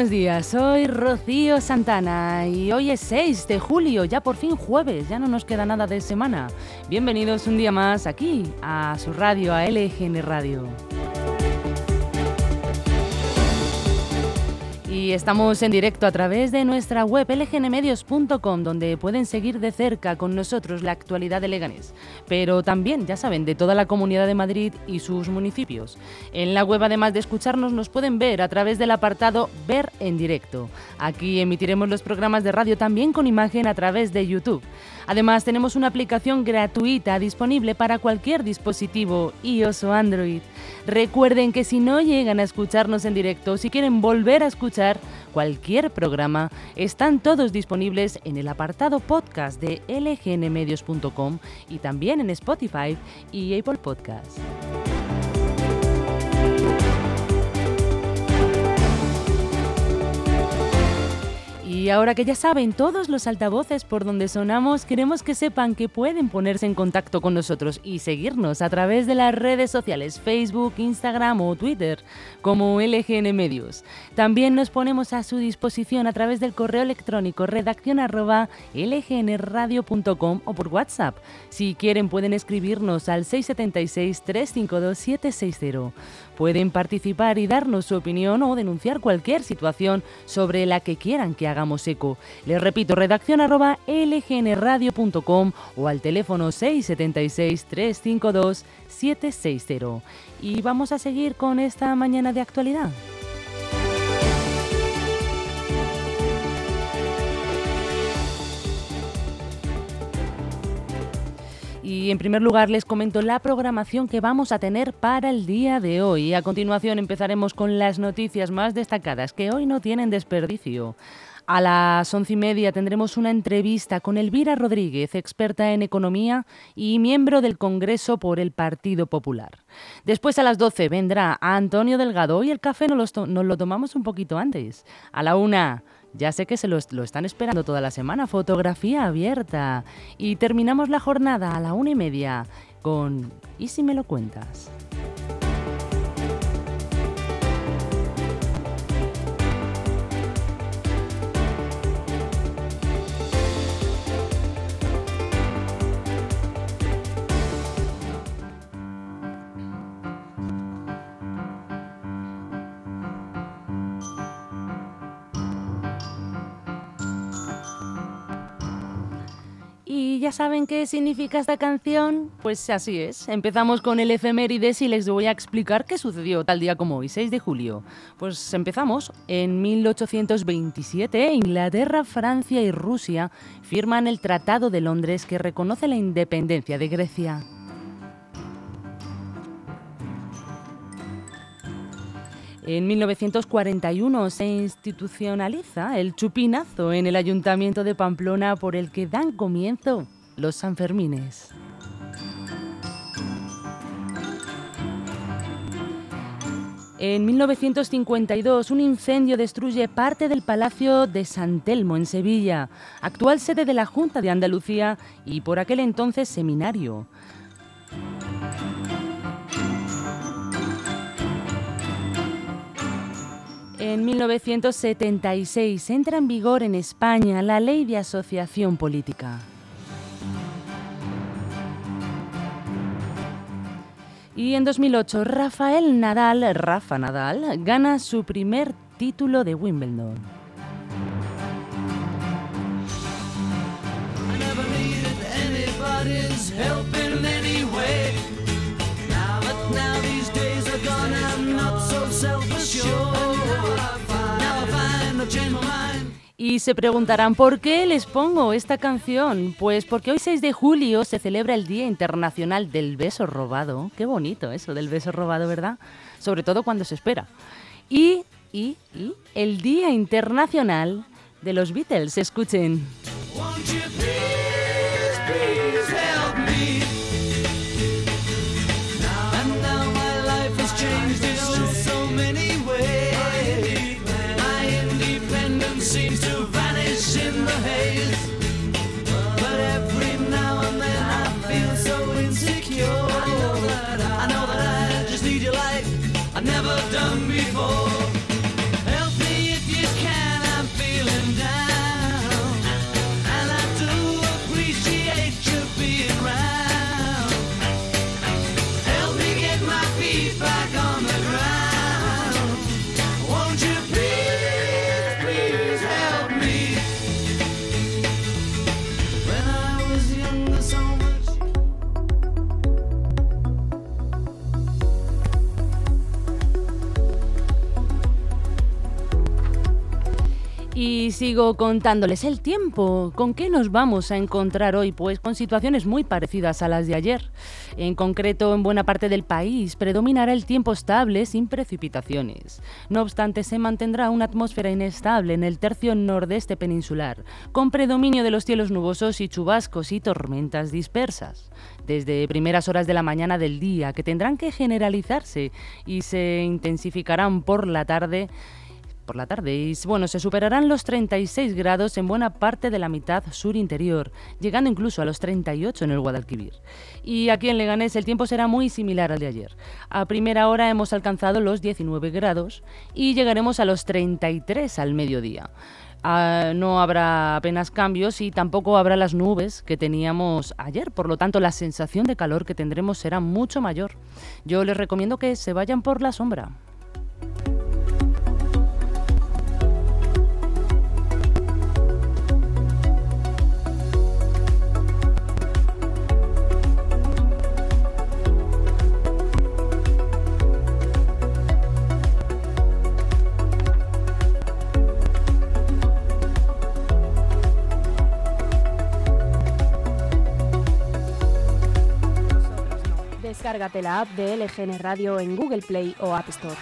buenos días, soy Rocío Santana y hoy es 6 de julio, ya por fin jueves, ya no nos queda nada de semana. Bienvenidos un día más aquí a su radio, a LGN Radio. Y estamos en directo a través de nuestra web lgnmedios.com, donde pueden seguir de cerca con nosotros la actualidad de Leganés, pero también, ya saben, de toda la comunidad de Madrid y sus municipios. En la web, además de escucharnos, nos pueden ver a través del apartado Ver en directo. Aquí emitiremos los programas de radio también con imagen a través de YouTube. Además, tenemos una aplicación gratuita disponible para cualquier dispositivo iOS o Android. Recuerden que si no llegan a escucharnos en directo, si quieren volver a escuchar cualquier programa, están todos disponibles en el apartado podcast de lgnmedios.com y también en Spotify y Apple Podcasts. Y ahora que ya saben todos los altavoces por donde sonamos, queremos que sepan que pueden ponerse en contacto con nosotros y seguirnos a través de las redes sociales Facebook, Instagram o Twitter como LGN Medios. También nos ponemos a su disposición a través del correo electrónico redacción o por WhatsApp. Si quieren pueden escribirnos al 676 352 760. Pueden participar y darnos su opinión o denunciar cualquier situación sobre la que quieran que hagamos eco. Les repito, redacción arroba lgnradio.com o al teléfono 676 352 760. Y vamos a seguir con esta mañana de actualidad. Y en primer lugar les comento la programación que vamos a tener para el día de hoy. A continuación empezaremos con las noticias más destacadas que hoy no tienen desperdicio. A las once y media tendremos una entrevista con Elvira Rodríguez, experta en economía y miembro del Congreso por el Partido Popular. Después a las doce vendrá Antonio Delgado y el café nos lo, tomamos un poquito antes. A la una ya sé que se lo, están esperando toda la semana, fotografía abierta. Y terminamos la jornada a la una y media con ¿Y si me lo cuentas? Saben qué significa esta canción? Pues así es. Empezamos con el efemérides y les voy a explicar qué sucedió tal día como hoy, 6 de julio. Pues empezamos. En 1827, Inglaterra, Francia y Rusia firman el Tratado de Londres que reconoce la independencia de Grecia. En 1941 se institucionaliza el chupinazo en el Ayuntamiento de Pamplona por el que dan comienzo los Sanfermines. En 1952, un incendio destruye parte del Palacio de San Telmo en Sevilla, actual sede de la Junta de Andalucía y por aquel entonces seminario. En 1976 entra en vigor en España la Ley de Asociación Política. Y en 2008 Rafael Nadal, Rafa Nadal, gana su primer título de Wimbledon. Y se preguntarán, ¿por qué les pongo esta canción? Pues porque hoy 6 de julio se celebra el Día Internacional del Beso Robado. Qué bonito eso del beso robado, ¿verdad? Sobre todo cuando se espera. Y, y, y el Día Internacional de los Beatles. Escuchen. Never done before. Sigo contándoles el tiempo. ¿Con qué nos vamos a encontrar hoy? Pues con situaciones muy parecidas a las de ayer. En concreto, en buena parte del país predominará el tiempo estable sin precipitaciones. No obstante, se mantendrá una atmósfera inestable en el tercio nordeste peninsular, con predominio de los cielos nubosos y chubascos y tormentas dispersas. Desde primeras horas de la mañana del día, que tendrán que generalizarse y se intensificarán por la tarde, la tarde y bueno, se superarán los 36 grados en buena parte de la mitad sur interior, llegando incluso a los 38 en el Guadalquivir. Y aquí en Leganés el tiempo será muy similar al de ayer. A primera hora hemos alcanzado los 19 grados y llegaremos a los 33 al mediodía. Ah, no habrá apenas cambios y tampoco habrá las nubes que teníamos ayer, por lo tanto la sensación de calor que tendremos será mucho mayor. Yo les recomiendo que se vayan por la sombra. Descárgate la app de LGN Radio en Google Play o App Store.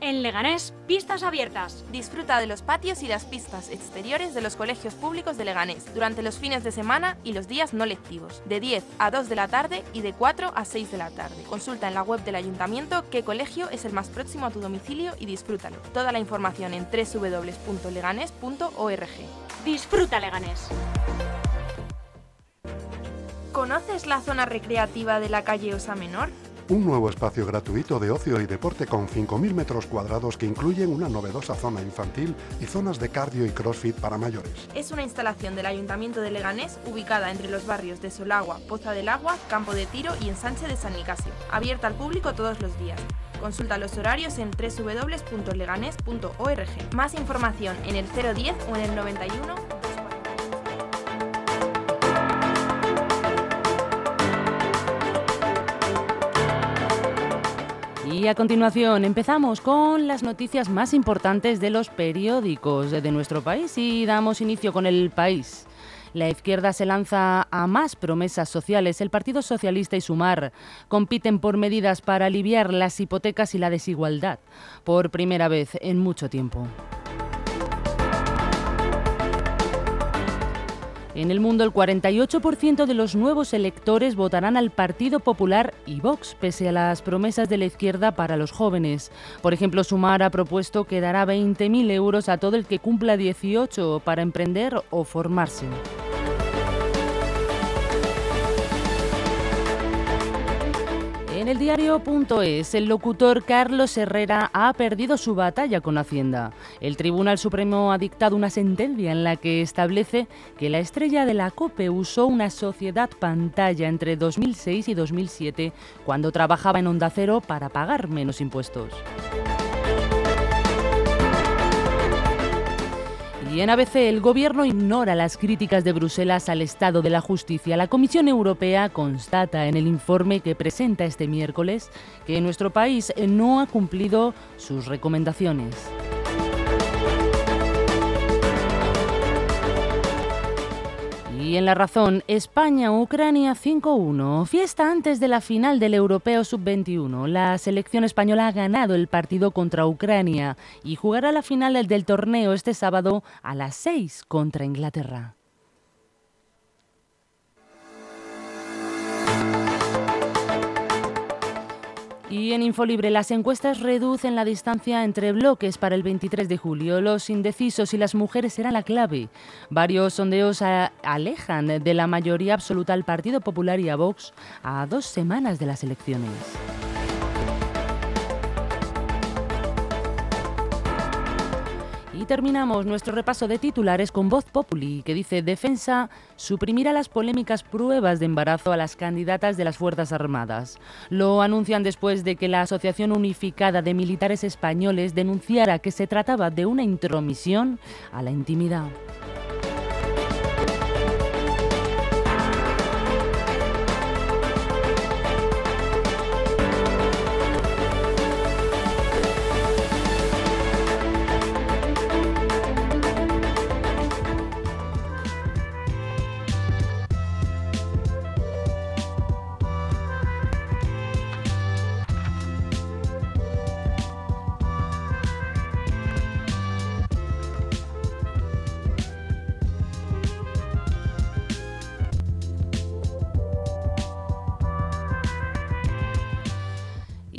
En Leganés, pistas abiertas. Disfruta de los patios y las pistas exteriores de los colegios públicos de Leganés durante los fines de semana y los días no lectivos, de 10 a 2 de la tarde y de 4 a 6 de la tarde. Consulta en la web del ayuntamiento qué colegio es el más próximo a tu domicilio y disfrútalo. Toda la información en www.leganés.org. Disfruta Leganés. ¿Conoces la zona recreativa de la calle Osa Menor? Un nuevo espacio gratuito de ocio y deporte con 5.000 metros cuadrados que incluyen una novedosa zona infantil y zonas de cardio y crossfit para mayores. Es una instalación del Ayuntamiento de Leganés ubicada entre los barrios de Solagua, Poza del Agua, Campo de Tiro y Ensanche de San Nicasio. Abierta al público todos los días. Consulta los horarios en www.leganés.org. Más información en el 010 o en el 91 Y a continuación empezamos con las noticias más importantes de los periódicos de nuestro país y damos inicio con el país. La izquierda se lanza a más promesas sociales. El Partido Socialista y Sumar compiten por medidas para aliviar las hipotecas y la desigualdad por primera vez en mucho tiempo. En el mundo, el 48% de los nuevos electores votarán al Partido Popular y Vox, pese a las promesas de la izquierda para los jóvenes. Por ejemplo, Sumar ha propuesto que dará 20.000 euros a todo el que cumpla 18 para emprender o formarse. En el diario.es, el locutor Carlos Herrera ha perdido su batalla con Hacienda. El Tribunal Supremo ha dictado una sentencia en la que establece que la estrella de la COPE usó una sociedad pantalla entre 2006 y 2007 cuando trabajaba en Onda Cero para pagar menos impuestos. Y en ABC el Gobierno ignora las críticas de Bruselas al estado de la justicia. La Comisión Europea constata en el informe que presenta este miércoles que nuestro país no ha cumplido sus recomendaciones. Y en la razón, España-Ucrania 5-1. Fiesta antes de la final del Europeo Sub-21. La selección española ha ganado el partido contra Ucrania y jugará la final del torneo este sábado a las 6 contra Inglaterra. Y en Infolibre, las encuestas reducen la distancia entre bloques para el 23 de julio. Los indecisos y las mujeres serán la clave. Varios sondeos alejan de la mayoría absoluta al Partido Popular y a Vox a dos semanas de las elecciones. Y terminamos nuestro repaso de titulares con Voz Populi, que dice Defensa suprimirá las polémicas pruebas de embarazo a las candidatas de las Fuerzas Armadas. Lo anuncian después de que la Asociación Unificada de Militares Españoles denunciara que se trataba de una intromisión a la intimidad.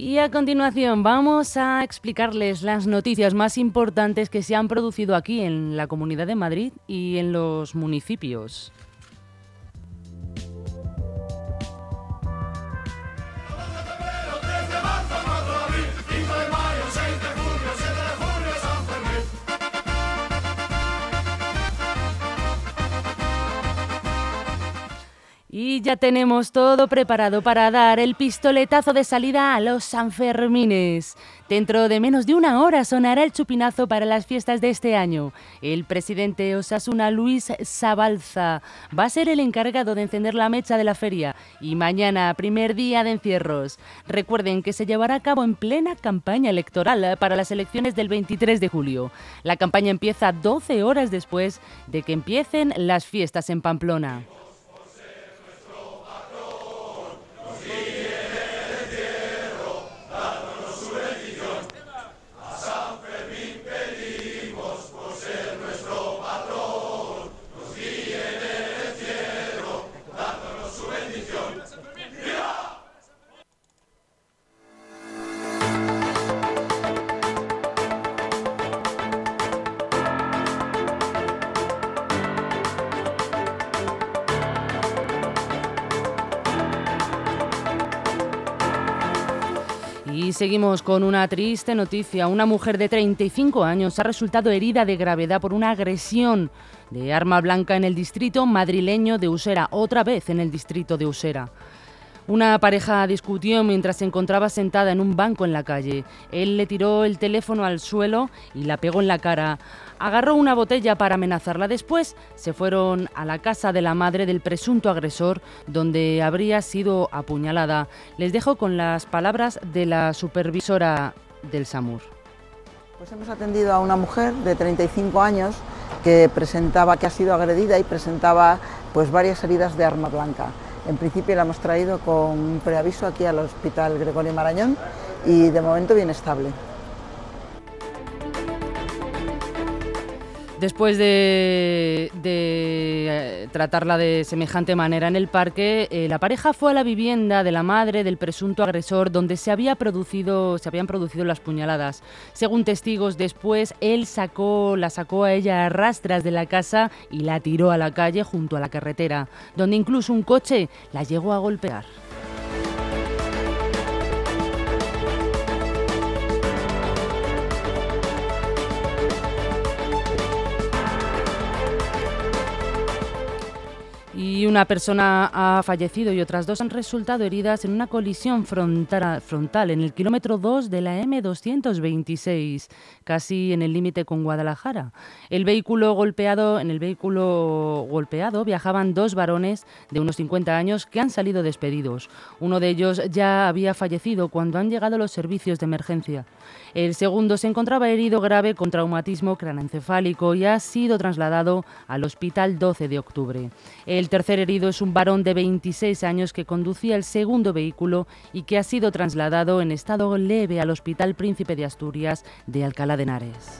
Y a continuación vamos a explicarles las noticias más importantes que se han producido aquí en la Comunidad de Madrid y en los municipios. Y ya tenemos todo preparado para dar el pistoletazo de salida a los Sanfermines. Dentro de menos de una hora sonará el chupinazo para las fiestas de este año. El presidente Osasuna, Luis Zabalza, va a ser el encargado de encender la mecha de la feria. Y mañana, primer día de encierros. Recuerden que se llevará a cabo en plena campaña electoral para las elecciones del 23 de julio. La campaña empieza 12 horas después de que empiecen las fiestas en Pamplona. Seguimos con una triste noticia. Una mujer de 35 años ha resultado herida de gravedad por una agresión de arma blanca en el distrito madrileño de Usera, otra vez en el distrito de Usera. Una pareja discutió mientras se encontraba sentada en un banco en la calle. Él le tiró el teléfono al suelo y la pegó en la cara. Agarró una botella para amenazarla. Después se fueron a la casa de la madre del presunto agresor, donde habría sido apuñalada. Les dejo con las palabras de la supervisora del SAMUR. Pues hemos atendido a una mujer de 35 años que presentaba que ha sido agredida y presentaba pues varias heridas de arma blanca. En principio la hemos traído con preaviso aquí al Hospital Gregorio Marañón y de momento bien estable. Después de, de, tratarla de semejante manera en el parque, eh, la pareja fue a la vivienda de la madre del presunto agresor donde se, había producido, se habían producido las puñaladas. Según testigos, después él sacó, la sacó a ella a rastras de la casa y la tiró a la calle junto a la carretera, donde incluso un coche la llegó a golpear. Y una persona ha fallecido y otras dos han resultado heridas en una colisión frontal, en el kilómetro 2 de la M226, casi en el límite con Guadalajara. El vehículo golpeado, en el vehículo golpeado viajaban dos varones de unos 50 años que han salido despedidos. Uno de ellos ya había fallecido cuando han llegado los servicios de emergencia. El segundo se encontraba herido grave con traumatismo craneoencefálico y ha sido trasladado al hospital 12 de octubre. Tercer herido es un varón de 26 años que conducía el segundo vehículo y que ha sido trasladado en estado leve al Hospital Príncipe de Asturias de Alcalá de Henares.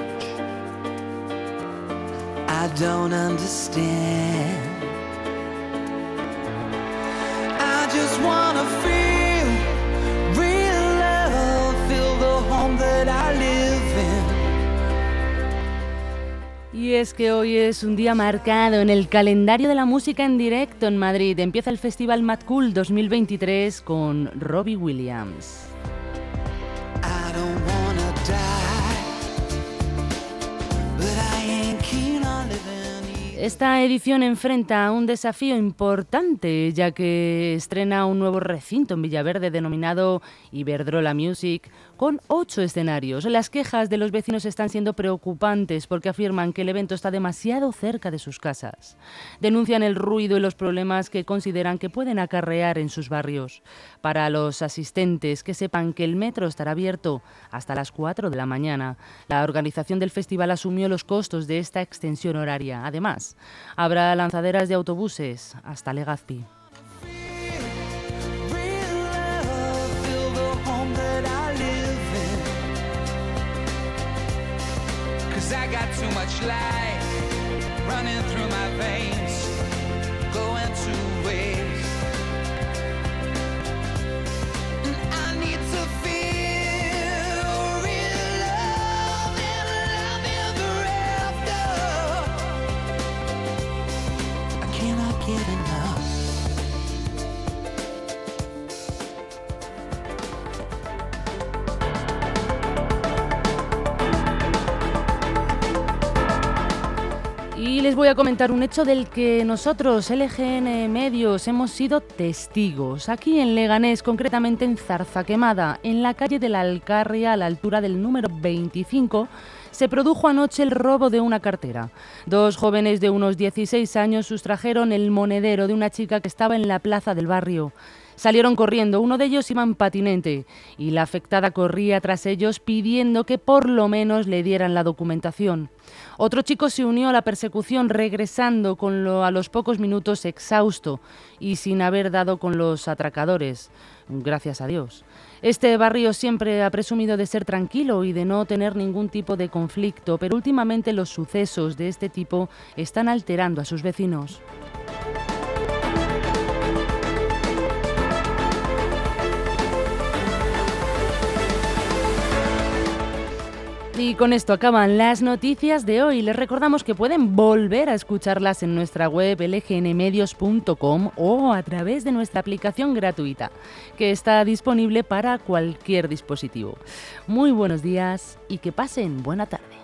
Y es que hoy es un día marcado en el calendario de la música en directo en Madrid. Empieza el Festival Mad Cool 2023 con Robbie Williams. Esta edición enfrenta un desafío importante, ya que estrena un nuevo recinto en Villaverde denominado Iberdrola Music, con ocho escenarios. Las quejas de los vecinos están siendo preocupantes porque afirman que el evento está demasiado cerca de sus casas. Denuncian el ruido y los problemas que consideran que pueden acarrear en sus barrios. Para los asistentes, que sepan que el metro estará abierto hasta las 4 de la mañana. La organización del festival asumió los costos de esta extensión horaria. Además, habrá lanzaderas de autobuses hasta Legazpi. A comentar un hecho del que nosotros, LGN Medios, hemos sido testigos. Aquí en Leganés, concretamente en Zarzaquemada, en la calle de la Alcarria, a la altura del número 25, se produjo anoche el robo de una cartera. Dos jóvenes de unos 16 años sustrajeron el monedero de una chica que estaba en la plaza del barrio. Salieron corriendo, uno de ellos iba en patinete y la afectada corría tras ellos pidiendo que por lo menos le dieran la documentación. Otro chico se unió a la persecución regresando con lo, a los pocos minutos exhausto y sin haber dado con los atracadores. Gracias a Dios. Este barrio siempre ha presumido de ser tranquilo y de no tener ningún tipo de conflicto, pero últimamente los sucesos de este tipo están alterando a sus vecinos. Y con esto acaban las noticias de hoy. Les recordamos que pueden volver a escucharlas en nuestra web lgnmedios.com o a través de nuestra aplicación gratuita, que está disponible para cualquier dispositivo. Muy buenos días y que pasen buena tarde.